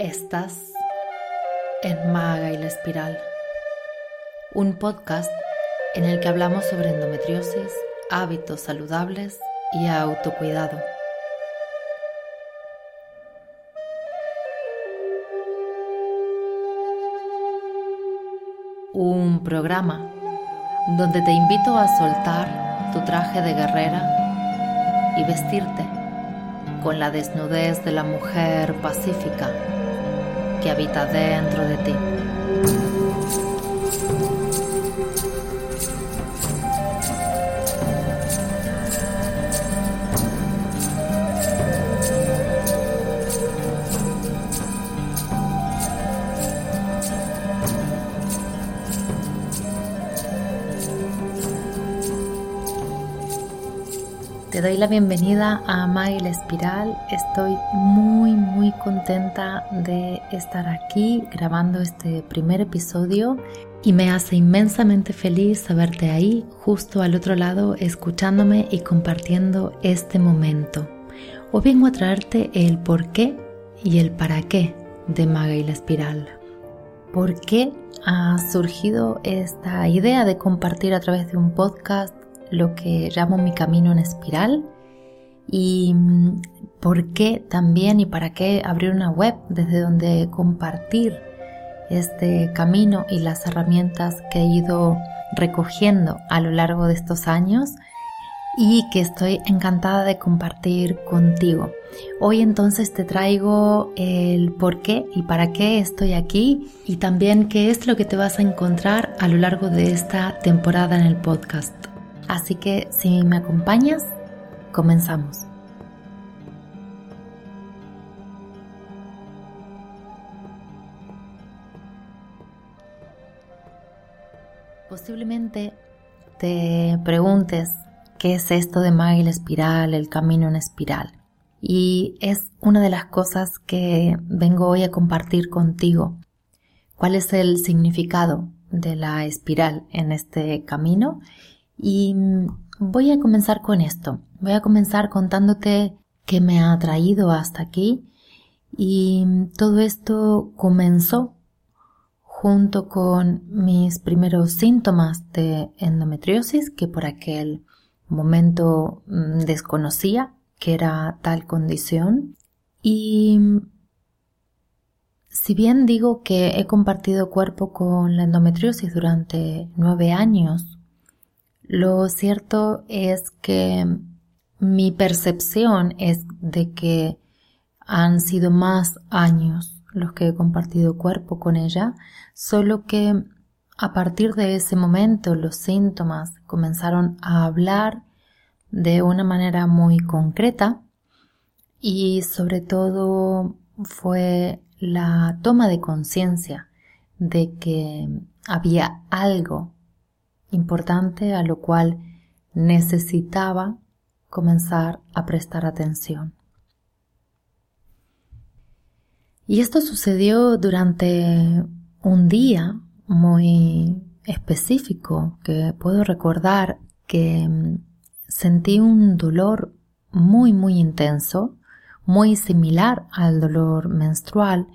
Estás en Maga y la Espiral, un podcast en el que hablamos sobre endometriosis, hábitos saludables y autocuidado. Un programa donde te invito a soltar tu traje de guerrera y vestirte con la desnudez de la mujer pacífica que habita dentro de ti. Te doy la bienvenida a Amai la Espiral. Estoy muy muy contenta de estar aquí grabando este primer episodio y me hace inmensamente feliz saberte ahí, justo al otro lado, escuchándome y compartiendo este momento. Hoy vengo a traerte el por qué y el para qué de Maga y la Espiral. ¿Por qué ha surgido esta idea de compartir a través de un podcast lo que llamo mi camino en espiral y mm, por qué también y para qué abrir una web desde donde compartir este camino y las herramientas que he ido recogiendo a lo largo de estos años y que estoy encantada de compartir contigo. Hoy entonces te traigo el por qué y para qué estoy aquí y también qué es lo que te vas a encontrar a lo largo de esta temporada en el podcast. Así que si me acompañas, comenzamos. Posiblemente te preguntes qué es esto de Maggie la espiral, el camino en espiral. Y es una de las cosas que vengo hoy a compartir contigo. ¿Cuál es el significado de la espiral en este camino y voy a comenzar con esto. Voy a comenzar contándote qué me ha traído hasta aquí. Y todo esto comenzó junto con mis primeros síntomas de endometriosis, que por aquel momento mm, desconocía que era tal condición. Y si bien digo que he compartido cuerpo con la endometriosis durante nueve años, lo cierto es que mi percepción es de que han sido más años los que he compartido cuerpo con ella, solo que a partir de ese momento los síntomas comenzaron a hablar de una manera muy concreta y sobre todo fue la toma de conciencia de que había algo importante a lo cual necesitaba comenzar a prestar atención. Y esto sucedió durante un día muy específico que puedo recordar que mm, sentí un dolor muy muy intenso, muy similar al dolor menstrual,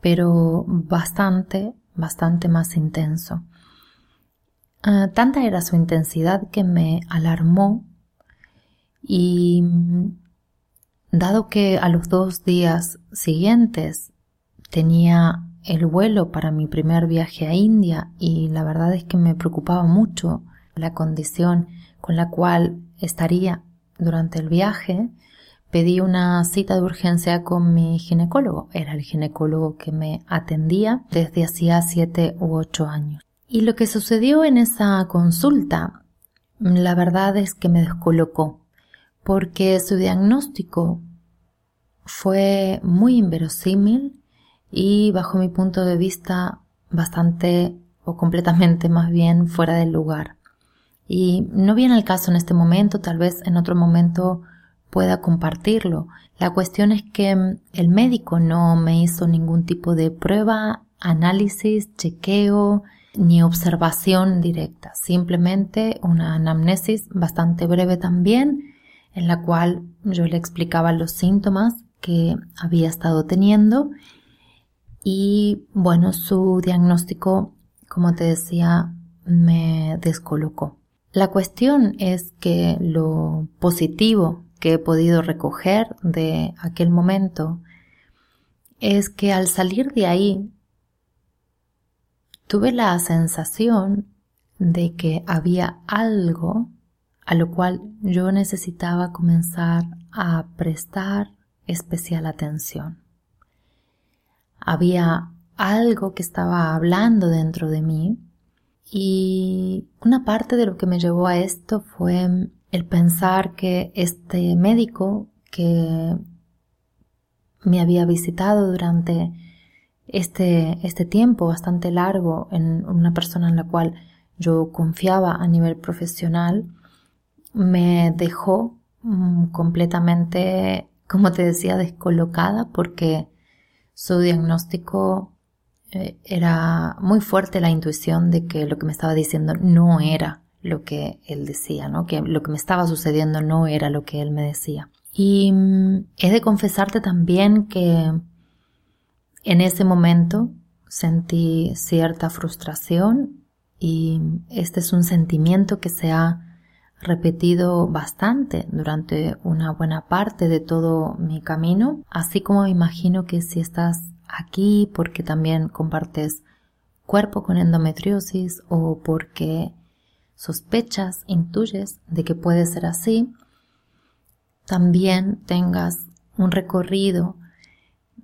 pero bastante, bastante más intenso. Ah, tanta era su intensidad que me alarmó y dado que a los dos días siguientes tenía el vuelo para mi primer viaje a India y la verdad es que me preocupaba mucho la condición con la cual estaría durante el viaje, pedí una cita de urgencia con mi ginecólogo. Era el ginecólogo que me atendía desde hacía siete u ocho años. Y lo que sucedió en esa consulta, la verdad es que me descolocó, porque su diagnóstico fue muy inverosímil y bajo mi punto de vista bastante o completamente más bien fuera del lugar. Y no viene al caso en este momento, tal vez en otro momento pueda compartirlo. La cuestión es que el médico no me hizo ningún tipo de prueba, análisis, chequeo, ni observación directa, simplemente una anamnesis bastante breve también, en la cual yo le explicaba los síntomas que había estado teniendo y bueno, su diagnóstico, como te decía, me descolocó. La cuestión es que lo positivo que he podido recoger de aquel momento es que al salir de ahí tuve la sensación de que había algo a lo cual yo necesitaba comenzar a prestar especial atención. Había algo que estaba hablando dentro de mí y una parte de lo que me llevó a esto fue el pensar que este médico que me había visitado durante este, este tiempo bastante largo en una persona en la cual yo confiaba a nivel profesional, me dejó mm, completamente, como te decía, descolocada porque su diagnóstico eh, era muy fuerte la intuición de que lo que me estaba diciendo no era lo que él decía, ¿no? Que lo que me estaba sucediendo no era lo que él me decía. Y mm, he de confesarte también que en ese momento sentí cierta frustración y este es un sentimiento que se ha repetido bastante durante una buena parte de todo mi camino, así como imagino que si estás aquí porque también compartes cuerpo con endometriosis o porque sospechas, intuyes de que puede ser así, también tengas un recorrido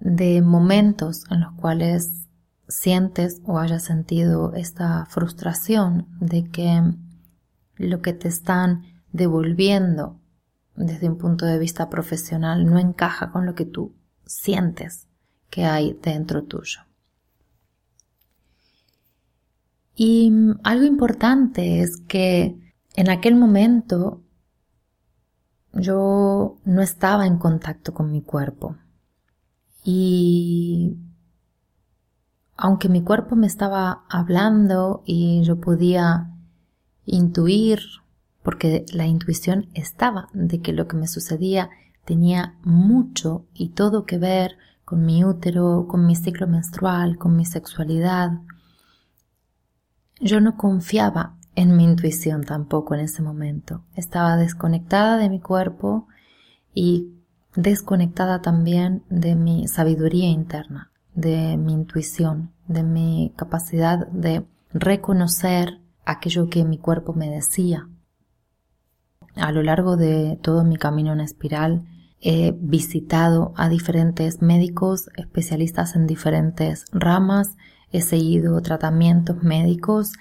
de momentos en los cuales sientes o hayas sentido esta frustración de que lo que te están devolviendo desde un punto de vista profesional no encaja con lo que tú sientes que hay dentro tuyo. Y algo importante es que en aquel momento yo no estaba en contacto con mi cuerpo. Y aunque mi cuerpo me estaba hablando y yo podía intuir, porque la intuición estaba de que lo que me sucedía tenía mucho y todo que ver con mi útero, con mi ciclo menstrual, con mi sexualidad. Yo no confiaba en mi intuición tampoco en ese momento. Estaba desconectada de mi cuerpo y desconectada también de mi sabiduría interna de mi intuición, de mi capacidad de reconocer aquello que mi cuerpo me decía. A lo largo de todo mi camino en espiral he visitado a diferentes médicos, especialistas en diferentes ramas, he seguido tratamientos médicos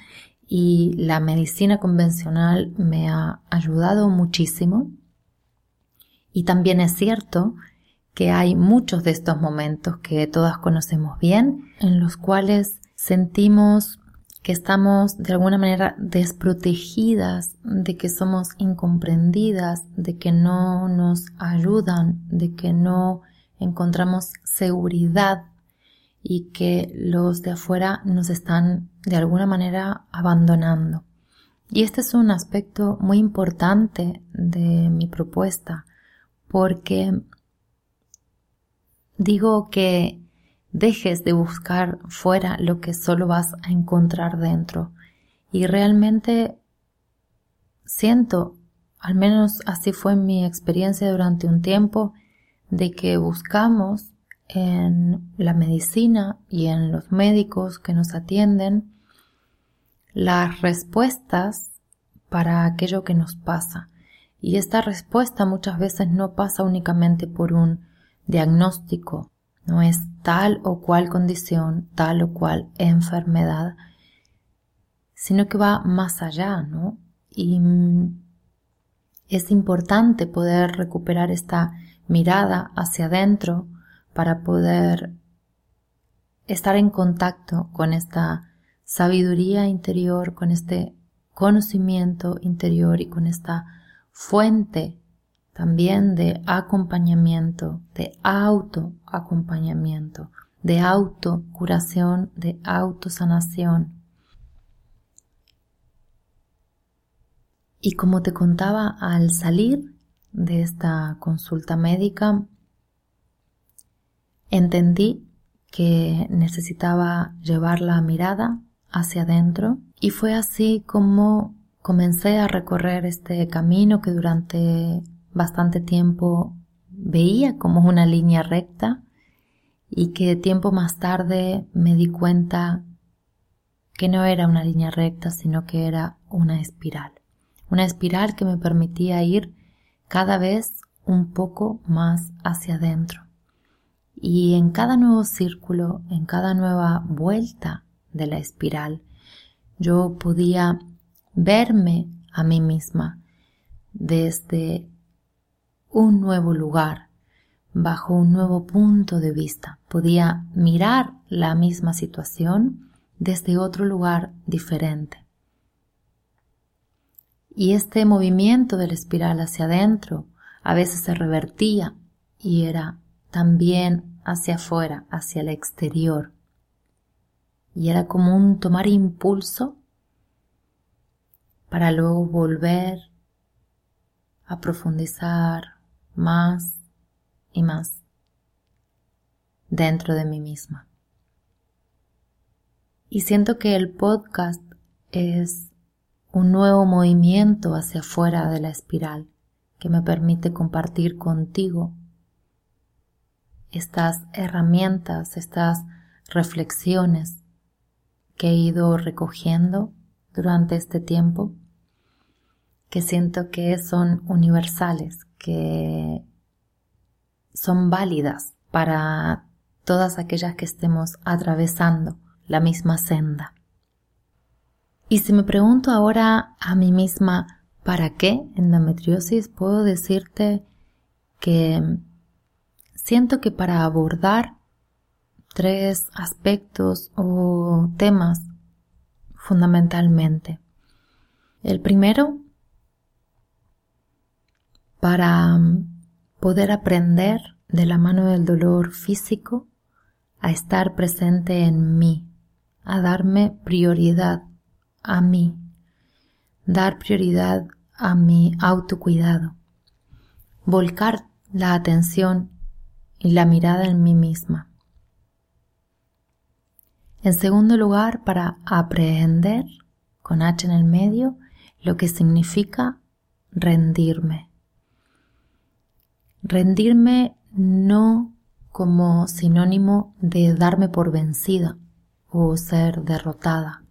y la medicina convencional me ha ayudado muchísimo. Y también es cierto que hay muchos de estos momentos que todas conocemos bien, en los cuales sentimos que estamos de alguna manera desprotegidas, de que somos incomprendidas, de que no nos ayudan, de que no encontramos seguridad y que los de afuera nos están de alguna manera abandonando. Y este es un aspecto muy importante de mi propuesta, porque Digo que dejes de buscar fuera lo que solo vas a encontrar dentro. Y realmente siento, al menos así fue mi experiencia durante un tiempo, de que buscamos en la medicina y en los médicos que nos atienden las respuestas para aquello que nos pasa. Y esta respuesta muchas veces no pasa únicamente por un diagnóstico, no es tal o cual condición, tal o cual enfermedad, sino que va más allá, ¿no? Y es importante poder recuperar esta mirada hacia adentro para poder estar en contacto con esta sabiduría interior, con este conocimiento interior y con esta fuente también de acompañamiento, de autoacompañamiento, de autocuración, de autosanación. Y como te contaba al salir de esta consulta médica, entendí que necesitaba llevar la mirada hacia adentro y fue así como comencé a recorrer este camino que durante bastante tiempo veía como una línea recta y que tiempo más tarde me di cuenta que no era una línea recta, sino que era una espiral. Una espiral que me permitía ir cada vez un poco más hacia adentro. Y en cada nuevo círculo, en cada nueva vuelta de la espiral, yo podía verme a mí misma desde un nuevo lugar, bajo un nuevo punto de vista. Podía mirar la misma situación desde otro lugar diferente. Y este movimiento de la espiral hacia adentro a veces se revertía y era también hacia afuera, hacia el exterior. Y era como un tomar impulso para luego volver a profundizar más y más dentro de mí misma. Y siento que el podcast es un nuevo movimiento hacia afuera de la espiral que me permite compartir contigo estas herramientas, estas reflexiones que he ido recogiendo durante este tiempo, que siento que son universales, que son válidas para todas aquellas que estemos atravesando la misma senda. Y si me pregunto ahora a mí misma, ¿para qué endometriosis? Puedo decirte que siento que para abordar tres aspectos o temas fundamentalmente. El primero, para poder aprender de la mano del dolor físico a estar presente en mí, a darme prioridad a mí, dar prioridad a mi autocuidado, volcar la atención y la mirada en mí misma. En segundo lugar, para aprender, con H en el medio, lo que significa rendirme. Rendirme no como sinónimo de darme por vencida o ser derrotada,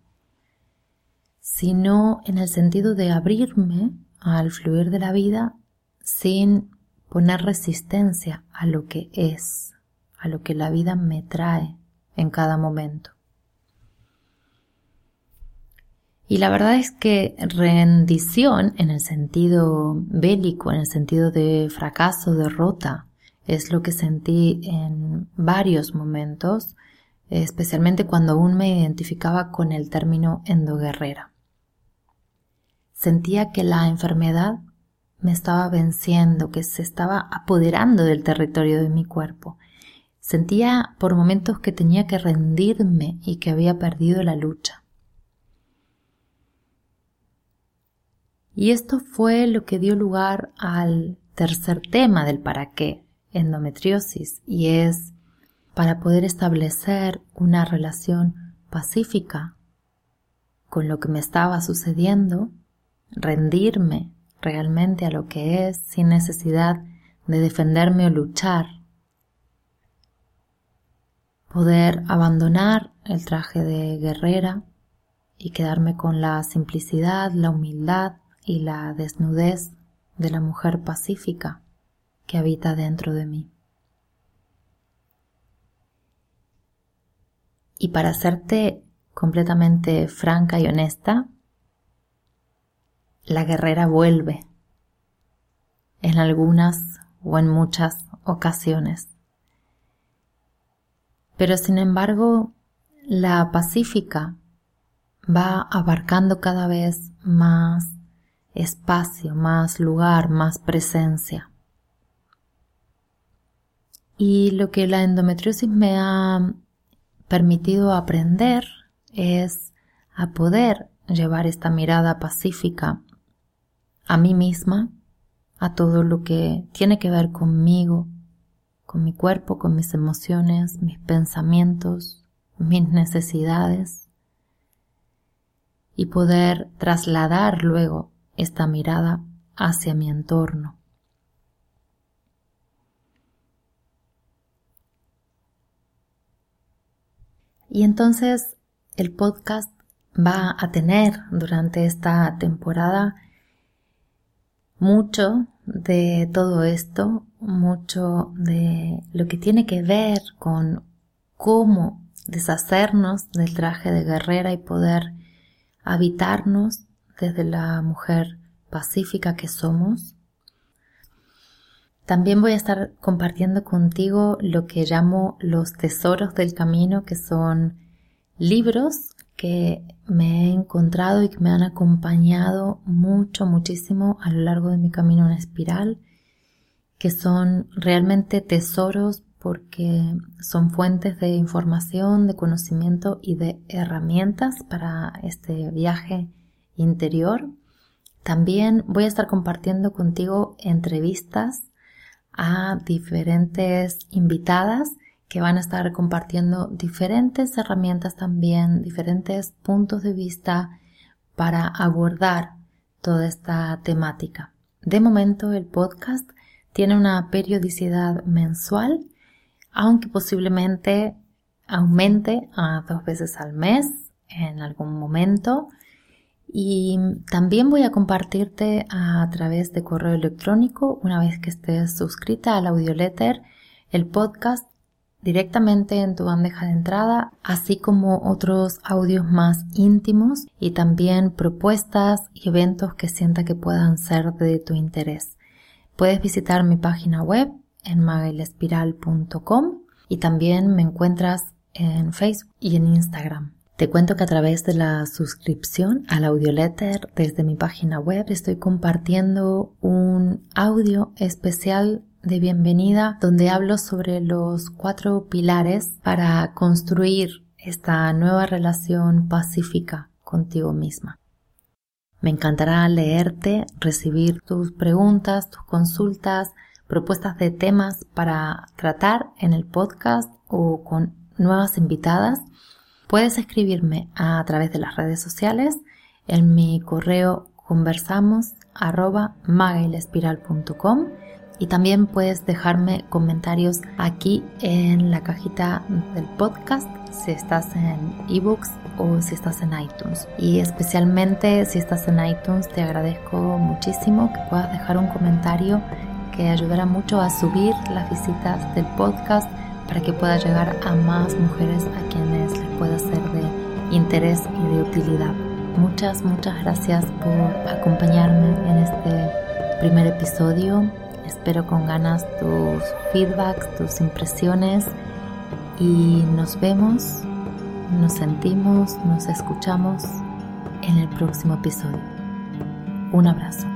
sino en el sentido de abrirme al fluir de la vida sin poner resistencia a lo que es, a lo que la vida me trae en cada momento. Y la verdad es que rendición en el sentido bélico, en el sentido de fracaso, derrota, es lo que sentí en varios momentos, especialmente cuando aún me identificaba con el término endoguerrera. Sentía que la enfermedad me estaba venciendo, que se estaba apoderando del territorio de mi cuerpo. Sentía por momentos que tenía que rendirme y que había perdido la lucha. Y esto fue lo que dio lugar al tercer tema del para qué, endometriosis, y es para poder establecer una relación pacífica con lo que me estaba sucediendo, rendirme realmente a lo que es sin necesidad de defenderme o luchar, poder abandonar el traje de guerrera y quedarme con la simplicidad, la humildad y la desnudez de la mujer pacífica que habita dentro de mí. Y para serte completamente franca y honesta, la guerrera vuelve en algunas o en muchas ocasiones. Pero sin embargo, la pacífica va abarcando cada vez más espacio, más lugar, más presencia. Y lo que la endometriosis me ha permitido aprender es a poder llevar esta mirada pacífica a mí misma, a todo lo que tiene que ver conmigo, con mi cuerpo, con mis emociones, mis pensamientos, mis necesidades y poder trasladar luego esta mirada hacia mi entorno. Y entonces el podcast va a tener durante esta temporada mucho de todo esto, mucho de lo que tiene que ver con cómo deshacernos del traje de guerrera y poder habitarnos desde la mujer pacífica que somos. También voy a estar compartiendo contigo lo que llamo los tesoros del camino, que son libros que me he encontrado y que me han acompañado mucho, muchísimo a lo largo de mi camino en espiral, que son realmente tesoros porque son fuentes de información, de conocimiento y de herramientas para este viaje interior. También voy a estar compartiendo contigo entrevistas a diferentes invitadas que van a estar compartiendo diferentes herramientas también, diferentes puntos de vista para abordar toda esta temática. De momento el podcast tiene una periodicidad mensual, aunque posiblemente aumente a dos veces al mes en algún momento. Y también voy a compartirte a través de correo electrónico, una vez que estés suscrita al audioletter, el podcast directamente en tu bandeja de entrada, así como otros audios más íntimos y también propuestas y eventos que sienta que puedan ser de tu interés. Puedes visitar mi página web en magaelespiral.com y también me encuentras en Facebook y en Instagram. Te cuento que a través de la suscripción al audioletter desde mi página web estoy compartiendo un audio especial de bienvenida donde hablo sobre los cuatro pilares para construir esta nueva relación pacífica contigo misma. Me encantará leerte, recibir tus preguntas, tus consultas, propuestas de temas para tratar en el podcast o con nuevas invitadas. Puedes escribirme a través de las redes sociales en mi correo conversamos y también puedes dejarme comentarios aquí en la cajita del podcast si estás en ebooks o si estás en iTunes. Y especialmente si estás en iTunes te agradezco muchísimo que puedas dejar un comentario que ayudará mucho a subir las visitas del podcast para que pueda llegar a más mujeres a quienes pueda ser de interés y de utilidad. Muchas, muchas gracias por acompañarme en este primer episodio Espero con ganas tus feedbacks, tus impresiones y nos vemos, nos sentimos, nos escuchamos en el próximo episodio. Un abrazo.